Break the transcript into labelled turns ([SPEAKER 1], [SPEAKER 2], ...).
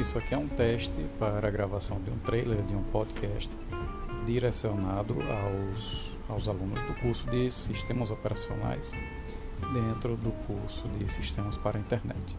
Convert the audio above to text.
[SPEAKER 1] Isso aqui é um teste para a gravação de um trailer de um podcast direcionado aos, aos alunos do curso de Sistemas Operacionais dentro do curso de Sistemas para a Internet.